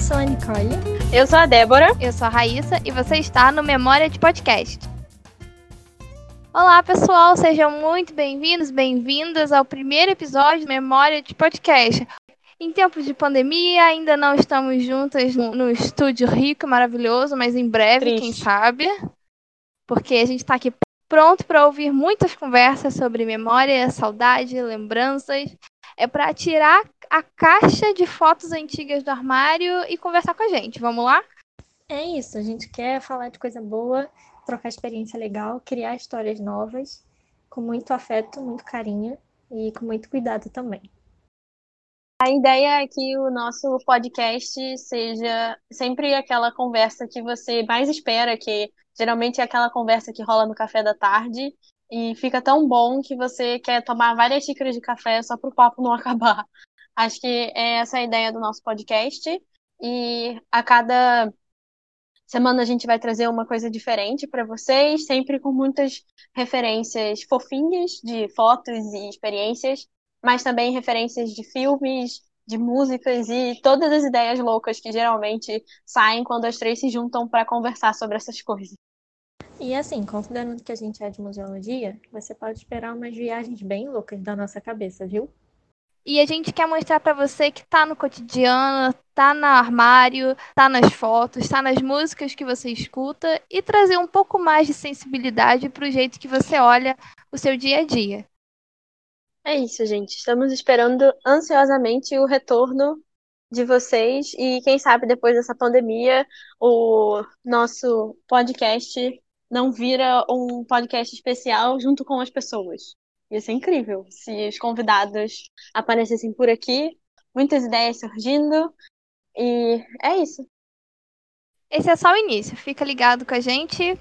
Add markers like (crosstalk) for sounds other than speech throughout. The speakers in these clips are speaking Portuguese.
Eu sou a Nicole. Eu sou a Débora. Eu sou a Raíssa e você está no Memória de Podcast. Olá, pessoal, sejam muito bem-vindos, bem-vindas ao primeiro episódio do Memória de Podcast. Em tempos de pandemia, ainda não estamos juntas no, no estúdio rico e maravilhoso, mas em breve, Triste. quem sabe, porque a gente está aqui pronto para ouvir muitas conversas sobre memória, saudade, lembranças. É para tirar a caixa de fotos antigas do armário e conversar com a gente. Vamos lá? É isso, a gente quer falar de coisa boa, trocar experiência legal, criar histórias novas, com muito afeto, muito carinho e com muito cuidado também. A ideia é que o nosso podcast seja sempre aquela conversa que você mais espera, que geralmente é aquela conversa que rola no café da tarde e fica tão bom que você quer tomar várias xícaras de café só para o papo não (laughs) acabar. Acho que é essa a ideia do nosso podcast. E a cada semana a gente vai trazer uma coisa diferente para vocês, sempre com muitas referências fofinhas de fotos e experiências, mas também referências de filmes, de músicas e todas as ideias loucas que geralmente saem quando as três se juntam para conversar sobre essas coisas. E assim, considerando que a gente é de museologia, você pode esperar umas viagens bem loucas da nossa cabeça, viu? E a gente quer mostrar para você que tá no cotidiano, tá no armário, tá nas fotos, tá nas músicas que você escuta e trazer um pouco mais de sensibilidade para o jeito que você olha o seu dia a dia. É isso, gente. Estamos esperando ansiosamente o retorno de vocês e quem sabe depois dessa pandemia o nosso podcast não vira um podcast especial junto com as pessoas. Ia ser incrível se os convidados aparecessem por aqui, muitas ideias surgindo. E é isso. Esse é só o início. Fica ligado com a gente.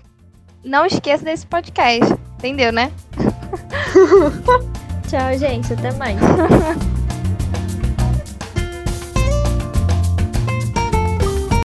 Não esqueça desse podcast. Entendeu, né? (laughs) Tchau, gente. Até mais. (laughs)